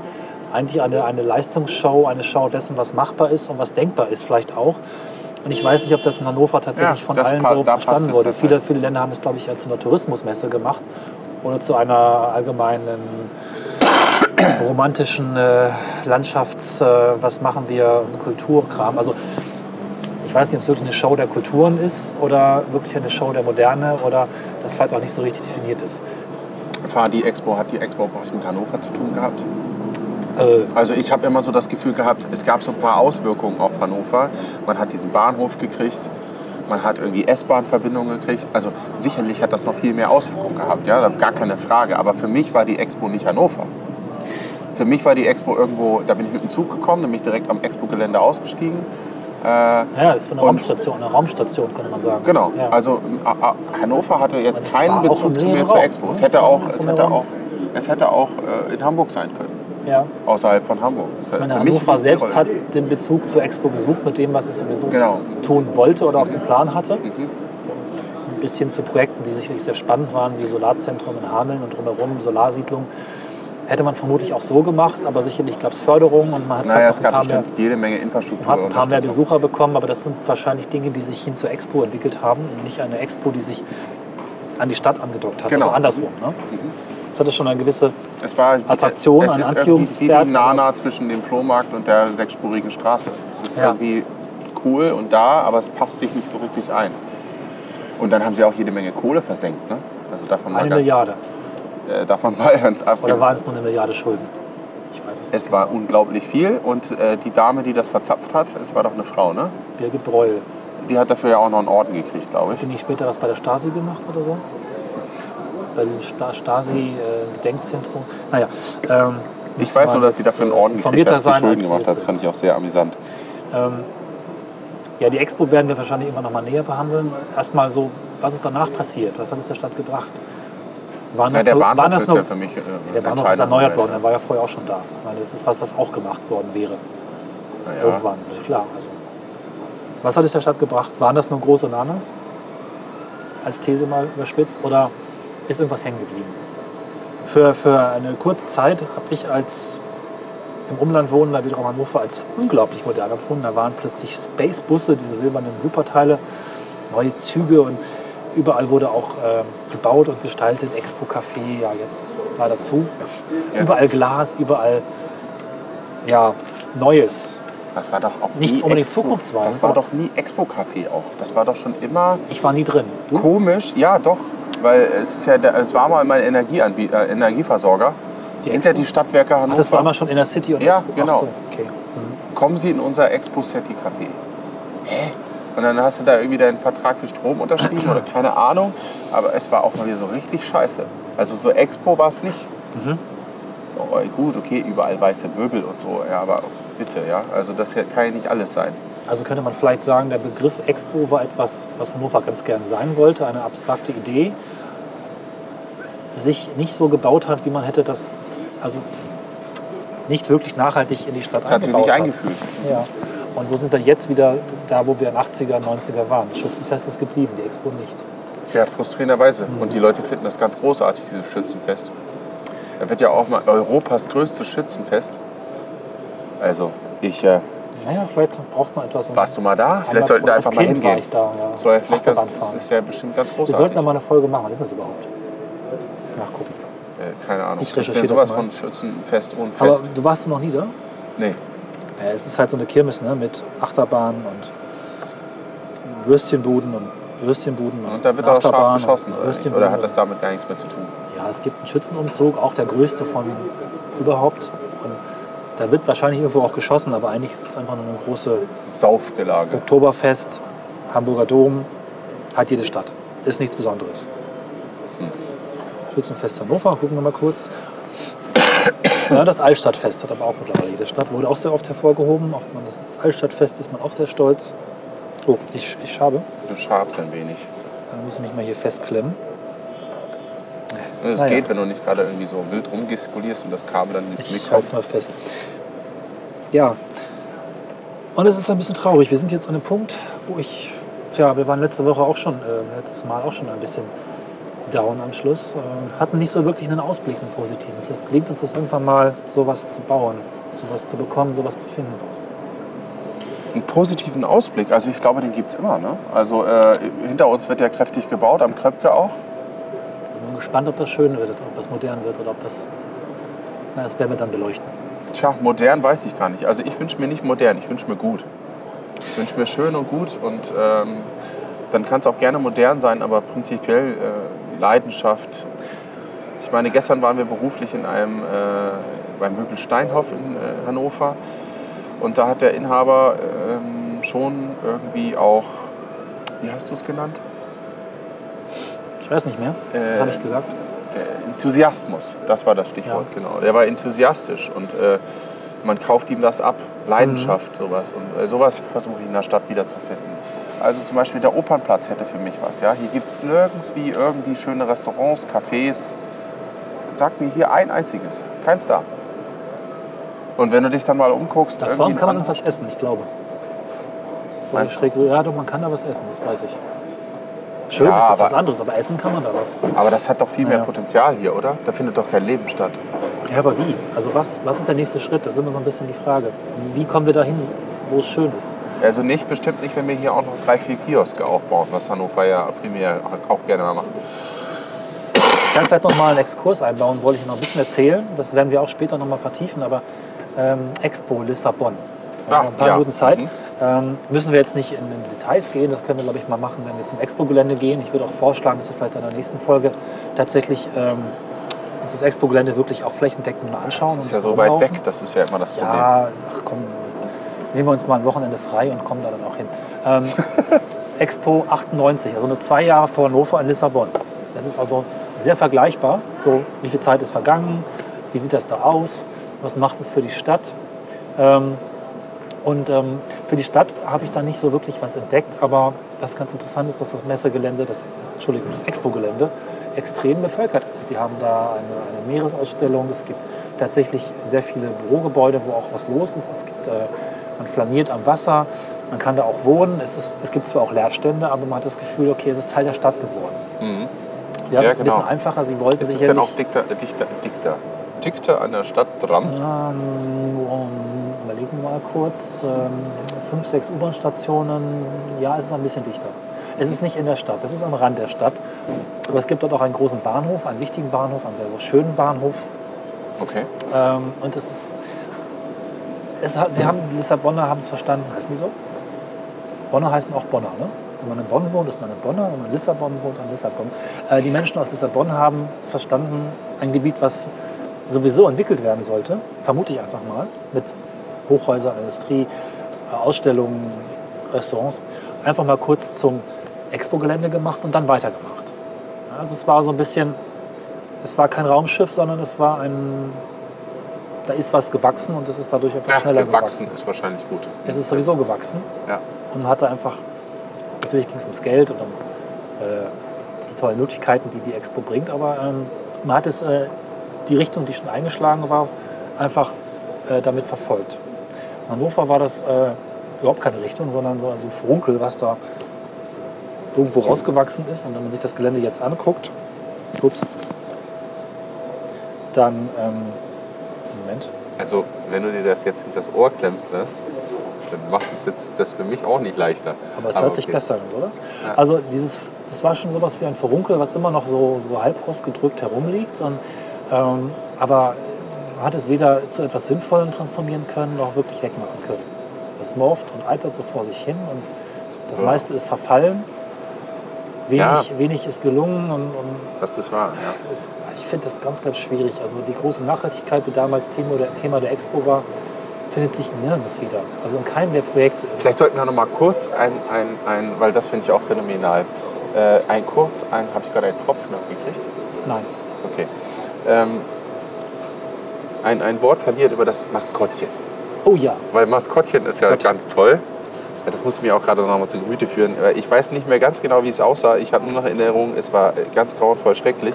Eigentlich eine, eine Leistungsshow, eine Show dessen, was machbar ist und was denkbar ist vielleicht auch. Und ich weiß nicht, ob das in Hannover tatsächlich Ja, von allen so verstanden wurde. Viele, viele Länder haben es, glaube ich, ja zu einer Tourismusmesse gemacht oder zu einer allgemeinen romantischen äh, Landschafts-, äh, was machen wir, Kulturkram. Also ich weiß nicht, ob es wirklich eine Show der Kulturen ist oder wirklich eine Show der Moderne oder das vielleicht auch nicht so richtig definiert ist. War die Expo, hat die Expo was mit Hannover zu tun gehabt? Äh, Also ich habe immer so das Gefühl gehabt, es gab so ein paar Auswirkungen auf Hannover. Man hat diesen Bahnhof gekriegt, man hat irgendwie S-Bahn-Verbindungen gekriegt. Also sicherlich hat das noch viel mehr Auswirkungen gehabt, ja, gar keine Frage. Aber für mich war die Expo nicht Hannover. Für mich war die Expo irgendwo, da bin ich mit dem Zug gekommen, dann bin ich direkt am Expo-Gelände ausgestiegen. Äh, ja, es ist eine Und- Raumstation, eine Raumstation, könnte man sagen. Genau. Ja. Also a- a- Hannover hatte jetzt Das keinen Bezug zu mir zur Expo. ne? Es Das hätte auch, im es leeren hätte Raum. auch, es hätte auch äh, in Hamburg sein können, ja. außerhalb von Hamburg. Das Ich meine, Hannover selbst hat den Bezug zur Expo gesucht mit dem, was es sowieso Genau. tun wollte oder auf dem Plan hatte. Mhm. Ein bisschen zu Projekten, die sicherlich sehr spannend waren, wie Solarzentrum in Hameln und drumherum, Solarsiedlung. Hätte man vermutlich auch so gemacht, aber sicherlich gab es Förderung und man hat Naja, es gab ein paar mehr bestimmt jede Menge Infrastruktur. hat ein paar mehr. Besucher bekommen, aber das sind wahrscheinlich Dinge, die sich hin zur Expo entwickelt haben und nicht eine Expo, die sich an die Stadt angedockt hat. Genau. Also andersrum. Ne? Das hatte schon eine gewisse. Es war Attraktion, es ein ist Anziehungswert, Wie die Nana zwischen dem Flohmarkt und der sechsspurigen Straße. Es ist Ja. irgendwie cool und da, aber es passt sich nicht so richtig ein. Und dann haben sie auch jede Menge Kohle versenkt. Ne? Also davon Eine Milliarde. Äh, davon war ganz Oder abgesehen. waren es nur eine Milliarde Schulden? Ich weiß es nicht. Es war unglaublich viel und äh, die Dame, die das verzapft hat, es war doch eine Frau, ne? Birgit Breul. Die hat dafür ja auch noch einen Orden gekriegt, glaube ich. Hat die nicht später was bei der Stasi gemacht oder so? Bei diesem Sta Stasi-Gedenkzentrum? naja. Ähm, Ich weiß nur, dass sie dafür einen Orden gekriegt hat, sein, Schulden gemacht hat. Das fand ich auch sehr amüsant. Ähm, ja, die Expo werden wir wahrscheinlich irgendwann noch mal näher behandeln. Erstmal so, was ist danach passiert? Was hat es der Stadt gebracht? Waren Ja, das der nur, Bahnhof waren das ist nur, ja für mich äh, der Bahnhof ist erneuert worden, der war ja vorher auch schon da. Ich meine, das ist was, was auch gemacht worden wäre. Naja. Irgendwann, klar. Also, was hat es der Stadt gebracht? Waren das nur große Nanas? Als These mal überspitzt? Oder ist irgendwas hängen geblieben? Für, für eine kurze Zeit habe ich als im Umland wohnender wiederum Hannover als unglaublich modern empfunden. Da waren plötzlich Space-Busse, diese silbernen Superteile, neue Züge und überall wurde auch ähm, gebaut und gestaltet. Expo-Café, ja jetzt leider zu. Jetzt- Überall Glas, überall ja, Neues. Das war doch auch Nichts nie unbedingt Expo. zukunftsweisend, Das war doch nie Expo-Café auch. Das war doch schon immer Ich war nie drin. Du? komisch. Ja, doch. Weil es, ist ja, es war mal mein Energieanbie- äh, Energieversorger. Die Expo? die Stadtwerke Ach, Hannover. das war immer schon in der City und Ja, Expo. genau. Ach so, okay. Mhm. kommen Sie in unser Expo City Café. Hä? Und dann hast du da irgendwie deinen Vertrag für Strom unterschrieben oder keine Ahnung. Aber es war auch mal wieder so richtig scheiße. Also so Expo war es nicht. Mhm. Oh, gut, okay, überall weiße Möbel und so. Ja, aber bitte, ja. Also das kann ja nicht alles sein. Also könnte man vielleicht sagen, der Begriff Expo war etwas, was Hannover ganz gern sein wollte, eine abstrakte Idee, sich nicht so gebaut hat, wie man hätte das, also nicht wirklich nachhaltig in die Stadt Das hat sich eingebaut nicht hat. eingefühlt. Ja. Und wo sind wir jetzt wieder da, wo wir in den 80er, 90er waren? Das Schützenfest ist geblieben, die Expo nicht. Ja, frustrierenderweise. Mhm. Und die Leute finden das ganz großartig, dieses Schützenfest. Da wird ja auch mal Europas größtes Schützenfest. Also, ich, äh, Naja, vielleicht braucht man etwas. warst du mal da? Vielleicht sollten wir einfach mal Kind war hingehen. ich da, ja. Soll ja vielleicht ganz, das ist ja bestimmt ganz Wir großartig. sollten da mal eine Folge machen. Was ist das überhaupt? Nachgucken. Äh, keine Ahnung. Ich bin recherchiere sowas das mal. von Schützenfest und Aber Fest. du warst du noch nie da? nee. Ja, es ist halt so eine Kirmes ne? mit Achterbahnen und Würstchenbuden und Würstchenbuden und, Und da wird auch scharf geschossen, oder, oder hat das damit gar nichts mehr zu tun? Ja, es gibt einen Schützenumzug, auch der größte von überhaupt. Da wird wahrscheinlich irgendwo auch geschossen, aber eigentlich ist es einfach nur eine große Saufgelage. Oktoberfest, Hamburger Dom, hat jede Stadt. Ist nichts Besonderes. Schützenfest Hannover, gucken wir mal kurz. Ja, das Altstadtfest hat aber auch mittlerweile jede Stadt. Wurde auch sehr oft hervorgehoben. Auch man ist, das Altstadtfest ist man auch sehr stolz. Oh, ich, ich schabe. Du schabst ein wenig. Da muss ich mich mal hier festklemmen. Es Ah, ja. geht, wenn du nicht gerade irgendwie so wild rumgestikulierst und das Kabel dann ins Ich Blick halte es mal fest. Ja. Und es ist ein bisschen traurig. Wir sind jetzt an einem Punkt, wo ich, ja, wir waren letzte Woche auch schon, äh, letztes Mal auch schon ein bisschen down am Schluss. Äh, hatten nicht so wirklich einen Ausblick, einen positiven. Vielleicht gelingt uns das irgendwann mal, sowas zu bauen, sowas zu bekommen, sowas zu finden. Einen positiven Ausblick, also ich glaube, den gibt es immer. Ne? Also äh, hinter uns wird ja kräftig gebaut, am Kröpke auch. Gespannt, ob das schön wird, ob das modern wird oder ob das, na, das werden wir dann beleuchten. Tja, modern weiß ich gar nicht. Also ich wünsche mir nicht modern, ich wünsche mir gut. Ich wünsche mir schön und gut und ähm, dann kann es auch gerne modern sein, aber prinzipiell äh, Leidenschaft. Ich meine, gestern waren wir beruflich in einem, äh, beim Möbel Steinhoff in äh, Hannover und da hat der Inhaber ähm, schon irgendwie auch, wie hast du es genannt? Ich weiß nicht mehr. Äh, Was habe ich gesagt? Der Enthusiasmus, das war das Stichwort, genau. Der war enthusiastisch und äh, man kauft ihm das ab. Leidenschaft, Mhm. sowas. Und äh, sowas versuche ich in der Stadt wiederzufinden. Also zum Beispiel der Opernplatz hätte für mich was. Ja? Hier gibt es nirgends wie irgendwie schöne Restaurants, Cafés. Sag mir hier ein einziges. Keins da. Und wenn du dich dann mal umguckst. Da vorne kann man irgendwas essen, ich glaube. So Meinst du? ja, doch, man kann da was essen, das weiß ich. Schön Ja, ist das was anderes, aber essen kann man da was. Aber das hat doch viel mehr Ja. Potenzial hier, oder? Da findet doch kein Leben statt. Ja, aber wie? Also was, was ist der nächste Schritt? Das ist immer so ein bisschen die Frage. Wie kommen wir dahin, wo es schön ist? Also nicht, bestimmt nicht, wenn wir hier auch noch drei, vier Kioske aufbauen, was Hannover ja primär auch gerne mal macht. Ich kann vielleicht noch mal einen Exkurs einbauen, wollte ich noch ein bisschen erzählen. Das werden wir auch später noch mal vertiefen, aber ähm, Expo Lissabon. Ah, ein paar ja. Minuten Zeit. Mhm. Ähm, müssen wir jetzt nicht in, in Details gehen, das können wir, glaube ich, mal machen, wenn wir zum Expo-Gelände gehen. Ich würde auch vorschlagen, dass wir vielleicht in der nächsten Folge tatsächlich ähm, uns das Expo-Gelände wirklich auch flächendeckend mal anschauen. Das ist ja so uns weit rumlaufen. weg, das ist ja immer das Problem. Ja, ach komm, nehmen wir uns mal ein Wochenende frei und kommen da dann auch hin. Ähm, Expo 98, also nur zwei Jahre vor Hannover in Lissabon. Das ist also sehr vergleichbar. So, wie viel Zeit ist vergangen? Wie sieht das da aus? Was macht es für die Stadt? Ähm, und ähm, für die Stadt habe ich da nicht so wirklich was entdeckt, aber was ganz interessant ist, dass das Messegelände, das, Entschuldigung, das Expo-Gelände extrem bevölkert ist. Die haben da eine, eine Meeresausstellung, es gibt tatsächlich sehr viele Bürogebäude, wo auch was los ist. Es gibt, äh, man flaniert am Wasser, man kann da auch wohnen. Es, ist, es gibt zwar auch Leerstände, aber man hat das Gefühl, okay, es ist Teil der Stadt geworden. Mhm. Sie haben Ja, es ein genau. bisschen einfacher, sie wollten Ist es sicherlich... denn auch dichter, dichter, dichter, dichter an der Stadt dran? Ähm, um, mal kurz. Ähm, fünf, sechs U-Bahn-Stationen. Ja, es ist ein bisschen dichter. Es ist nicht in der Stadt, es ist am Rand der Stadt. Aber es gibt dort auch einen großen Bahnhof, einen wichtigen Bahnhof, einen sehr schönen Bahnhof. Okay. Ähm, und es ist. Es hat, sie haben, die Lissabonner haben es verstanden, heißen die so? Bonner heißen auch Bonner, ne? Wenn man in Bonn wohnt, ist man in Bonner. Wenn man in Lissabon wohnt, in Lissabon. Äh, die Menschen aus Lissabon haben es verstanden, ein Gebiet, was sowieso entwickelt werden sollte, vermute ich einfach mal, mit Hochhäusern, Industrie, Ausstellungen, Restaurants, einfach mal kurz zum Expo-Gelände gemacht und dann weitergemacht. Also es war so ein bisschen, es war kein Raumschiff, sondern es war ein, da ist was gewachsen und es ist dadurch einfach Ja, schneller gewachsen gewachsen. ist wahrscheinlich gut. Es ist sowieso gewachsen Ja. und man hatte einfach, natürlich ging es ums Geld und um äh, die tollen Möglichkeiten, die die Expo bringt, aber ähm, man hat es, äh, die Richtung, die schon eingeschlagen war, einfach äh, damit verfolgt. In Hannover war das äh, überhaupt keine Richtung, sondern so also ein Furunkel, was da irgendwo rausgewachsen ist. Und wenn man sich das Gelände jetzt anguckt, ups, dann, ähm, Moment, Also, wenn du dir das jetzt hinter das Ohr klemmst, ne, dann macht es jetzt das für mich auch nicht leichter. Aber es hört sich okay. besser an, oder? Ja. Also dieses, das war schon sowas wie ein Verunkel, was immer noch so, so halb ausgedrückt herumliegt. Und, ähm, aber hat es weder zu etwas Sinnvollem transformieren können, noch wirklich wegmachen können. Das morpht und eitert so vor sich hin und das Ja. meiste ist verfallen. Wenig, Ja. wenig ist gelungen und, und das war, ja. es, ich finde das ganz, ganz schwierig. Also die große Nachhaltigkeit, die damals Thema der, Thema der Expo war, findet sich nirgends wieder. Also in keinem der Projekte. Vielleicht sollten wir noch mal kurz ein, ein, ein weil das finde ich auch phänomenal, äh, ein kurz, ein, habe ich gerade einen Tropfen abgekriegt? Nein. Okay. Ähm, ein, ein Wort verlieren über das Maskottchen. Oh ja, Weil Maskottchen ist ja Gott. ganz toll. Ja, Das musste mir auch gerade noch mal zu Gemüte führen. Äh, Ich weiß nicht mehr ganz genau, wie es aussah. Ich habe nur noch Erinnerung, es war äh, ganz grauenvoll schrecklich.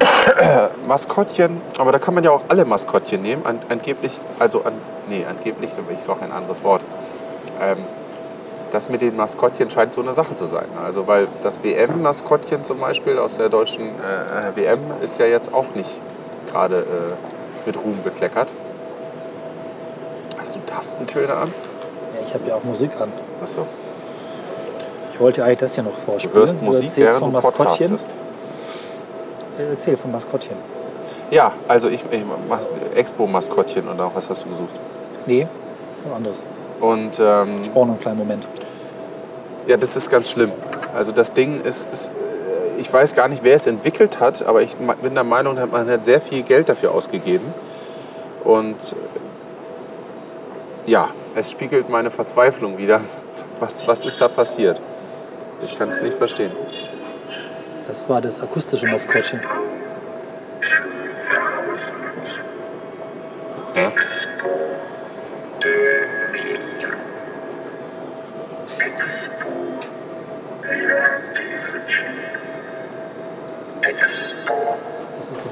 Maskottchen, aber da kann man ja auch alle Maskottchen nehmen. An, angeblich, also an, nee, angeblich, ich sage ein anderes Wort. Ähm, das mit den Maskottchen scheint so eine Sache zu sein. Also weil das WM-Maskottchen zum Beispiel aus der deutschen äh, WM ist ja jetzt auch nicht gerade äh, mit Ruhm bekleckert. Hast du Tastentöne an? ja ich habe ja auch Musik an. Achso. Ich wollte eigentlich das hier noch Du vorspielen. hörst Musik, erzählst während von du Maskottchen. podcastest. Äh, Erzähl vom Maskottchen. Ja, also ich, ich Expo-Maskottchen oder was hast du gesucht? Nee, was anderes. Und ähm, Ich brauche noch einen kleinen Moment. ja, das ist ganz schlimm. Also das Ding ist, ist, ich weiß gar nicht, wer es entwickelt hat, aber ich bin der Meinung, man hat sehr viel Geld dafür ausgegeben. Und äh, ja, es spiegelt meine Verzweiflung wieder. Was, was ist da passiert? Ich kann es nicht verstehen. Das war das akustische Maskottchen. Ja?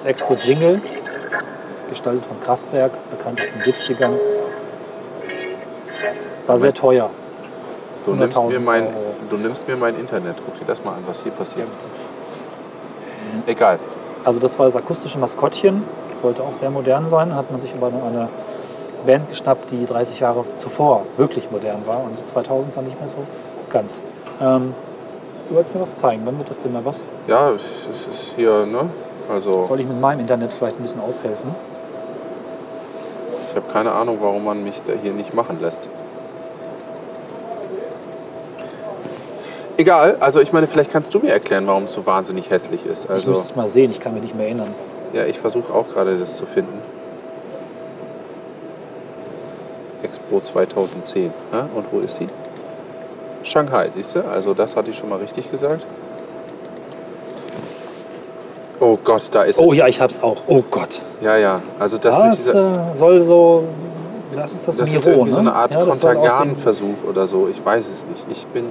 Das ist das Expo Jingle, gestaltet von Kraftwerk, bekannt aus den 70ern. War sehr teuer. Du nimmst, 100.000 mir mein, Euro. du nimmst mir mein Internet. Guck dir das mal an, was hier passiert. Egal. Also das war das akustische Maskottchen. Wollte auch sehr modern sein. Hat man sich aber eine, eine Band geschnappt, die 30 Jahre zuvor wirklich modern war und 2000 dann nicht mehr so ganz. Ähm, du wolltest mir was zeigen, dann wird das denn mal was. Ja, es, es ist hier, ne? Also, Soll ich mit meinem Internet vielleicht ein bisschen aushelfen? Ich habe keine Ahnung, warum man mich da hier nicht machen lässt. Egal, also ich meine, vielleicht kannst du mir erklären, warum es so wahnsinnig hässlich ist. Ich Also, müsste es mal sehen, ich kann mich nicht mehr erinnern. ja, ich versuche auch gerade das zu finden. Expo 2010. Ja, und wo ist sie? Shanghai, siehst du? Also das hatte ich schon mal richtig gesagt. Oh Gott, da ist Oh es. ja, ich hab's auch. Oh Gott. Ja, ja. Also das mit Das dieser. äh, soll so. Was ist das? Das Miro, ist irgendwie ne? so eine Art ja, das Kontergan-Versuch oder so. Ich weiß es nicht. Ich bin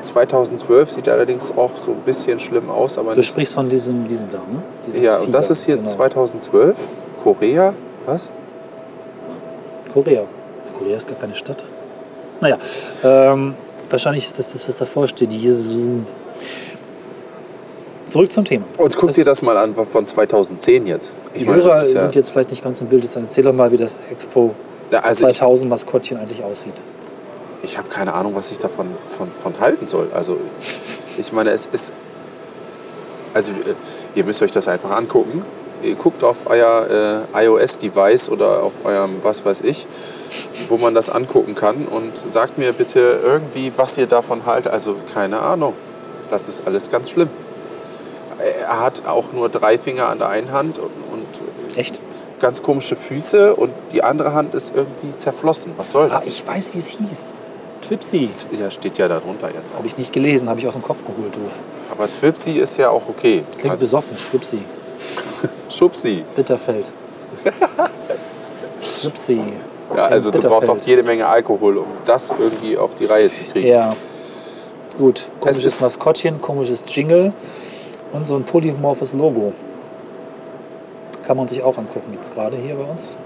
2012 sieht allerdings auch so ein bisschen schlimm aus, aber Du sprichst von diesem, diesem da, ne? Dieses Ja, und das Fieber, ist hier genau. 2012. Korea. Was? Korea. Korea ist gar keine Stadt. Naja, ähm, wahrscheinlich ist das das, was davor steht. Jesu. Zurück zum Thema. Und guck Das- dir das mal an von 2010 jetzt. Die meine, Hörer das ist ja, sind jetzt vielleicht nicht ganz im Bild. Deshalb Erzähl doch mal, wie das Expo Ja, also ich, 2000 Maskottchen eigentlich aussieht. ich habe keine Ahnung, was ich davon von, von halten soll. Also ich meine, es ist. Also äh, ihr müsst euch das einfach angucken. Ihr guckt auf euer äh, iOS-Device oder auf eurem was weiß ich, wo man das angucken kann und sagt mir bitte irgendwie, was ihr davon haltet. Also keine Ahnung. Das ist alles ganz schlimm. Er hat auch nur drei Finger an der einen Hand und, und Echt? ganz komische Füße und die andere Hand ist irgendwie zerflossen. Was soll Ah, das? ich weiß, wie es hieß. Twipsy. ja, steht ja darunter jetzt. Habe ich nicht gelesen, habe ich aus dem Kopf geholt. Du. Aber Twipsy ist ja auch okay. Klingt Also, besoffen, Schwipsi. Schubsi. Bitterfeld. Schwipsi. Ja, also du brauchst auch jede Menge Alkohol, um das irgendwie auf die Reihe zu kriegen. Ja. Gut. Komisches Maskottchen, komisches Jingle und so ein polymorphes Logo. Kann man sich auch angucken jetzt gerade hier bei uns.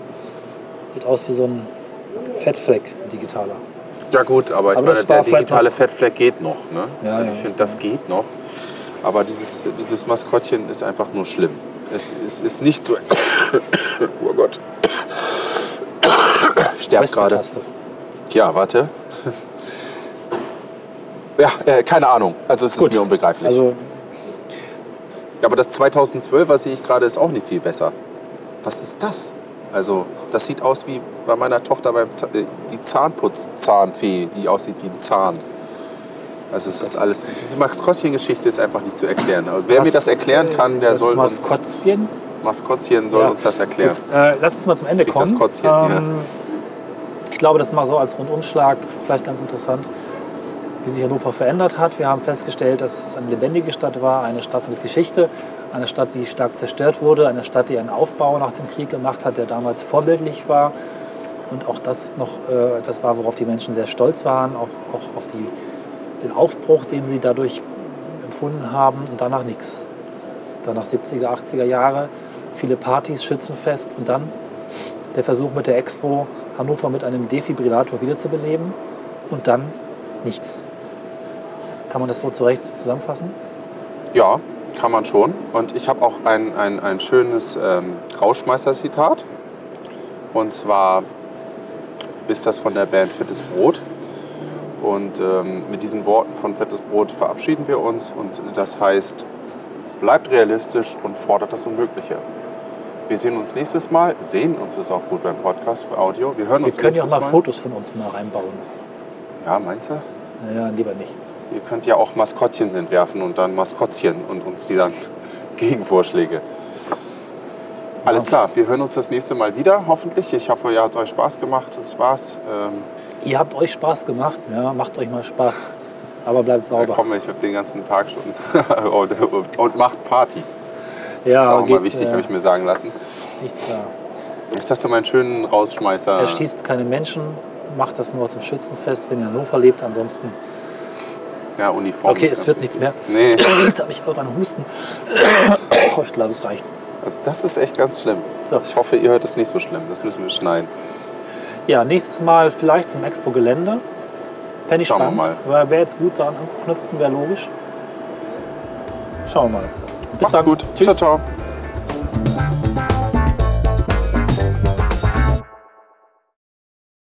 Sieht aus wie so ein Fettfleck, ein digitaler. Ja gut, aber ich Aber meine, der digitale Fettfleck geht noch. Ne? Ja, also ja. ich finde, das geht noch. Aber dieses, dieses Maskottchen ist einfach nur schlimm. Es, es ist nicht so... oh Gott. Sterbt gerade. Ja, warte. Ja, äh, keine Ahnung. Also es Gut. ist mir unbegreiflich. Also Ja, aber das 2012er sehe ich gerade ist auch nicht viel besser. Was ist das? Also, das sieht aus wie bei meiner Tochter beim Z äh, die Zahnputzzahnfee, die aussieht wie ein Zahn. Also es ist alles, diese Maskottchen-Geschichte ist einfach nicht zu erklären. Aber wer mir Was, das erklären kann, der das soll uns, Maskottchen. Maskottchen soll Ja. uns das erklären. Gut, äh, lass uns mal zum Ende kommen. Kotzchen, ja. Ich glaube, das mal so als Rundumschlag vielleicht ganz interessant, wie sich Hannover verändert hat. Wir haben festgestellt, dass es eine lebendige Stadt war, eine Stadt mit Geschichte, eine Stadt, die stark zerstört wurde, eine Stadt, die einen Aufbau nach dem Krieg gemacht hat, der damals vorbildlich war. Und auch das noch äh, etwas war, worauf die Menschen sehr stolz waren, auch, auch auf die, den Aufbruch, den sie dadurch empfunden haben und danach nichts. Danach 70er, 80er Jahre, viele Partys, Schützenfest und dann der Versuch mit der Expo, Hannover mit einem Defibrillator wiederzubeleben und dann nichts. Kann man das so zurecht zusammenfassen? Ja, kann man schon. Und ich habe auch ein, ein, ein schönes ähm, Rauschmeister-Zitat. Und zwar ist das von der Band Fettes Brot. Und ähm, mit diesen Worten von Fettes Brot verabschieden wir uns. Und das heißt, bleibt realistisch und fordert das Unmögliche. Wir sehen uns nächstes Mal. Sehen uns ist auch gut beim Podcast für Audio. Wir hören Wir uns können ja auch nächstes mal Fotos von uns mal reinbauen. Ja, meinst du? Naja, lieber nicht. Ihr könnt ja auch Maskottchen entwerfen und dann Maskottchen und uns die dann Gegenvorschläge. Alles klar, wir hören uns das nächste Mal wieder, hoffentlich. Ich hoffe, ihr habt euch Spaß gemacht. Das war's. Ähm, Ihr habt euch Spaß gemacht, ja, macht euch mal Spaß. Aber bleibt sauber. komme ich den ganzen Tag schon und, und, und macht Party. ja, Das ist auch geht, mal wichtig, äh, habe ich mir sagen lassen. nichts da. Jetzt hast du meinen schönen Rausschmeißer. Er schießt keine Menschen, macht das nur zum Schützenfest, wenn ihr in Hannover lebt. Ansonsten, Ja, Uniform. okay, es wird nichts mehr. Nee, Jetzt habe ich auch einen Husten. Oh, ich glaube, es reicht. also das ist echt ganz schlimm. So. Ich hoffe, ihr hört es nicht so schlimm. Das müssen wir schneiden. Ja, nächstes Mal vielleicht vom Expo-Gelände. Fände ich Schauen wir spannend. mal. Aber wäre jetzt gut, daran anzuknüpfen, wäre logisch. Schauen wir mal. Bis Macht's dann. gut. Tschüss. Ciao, ciao.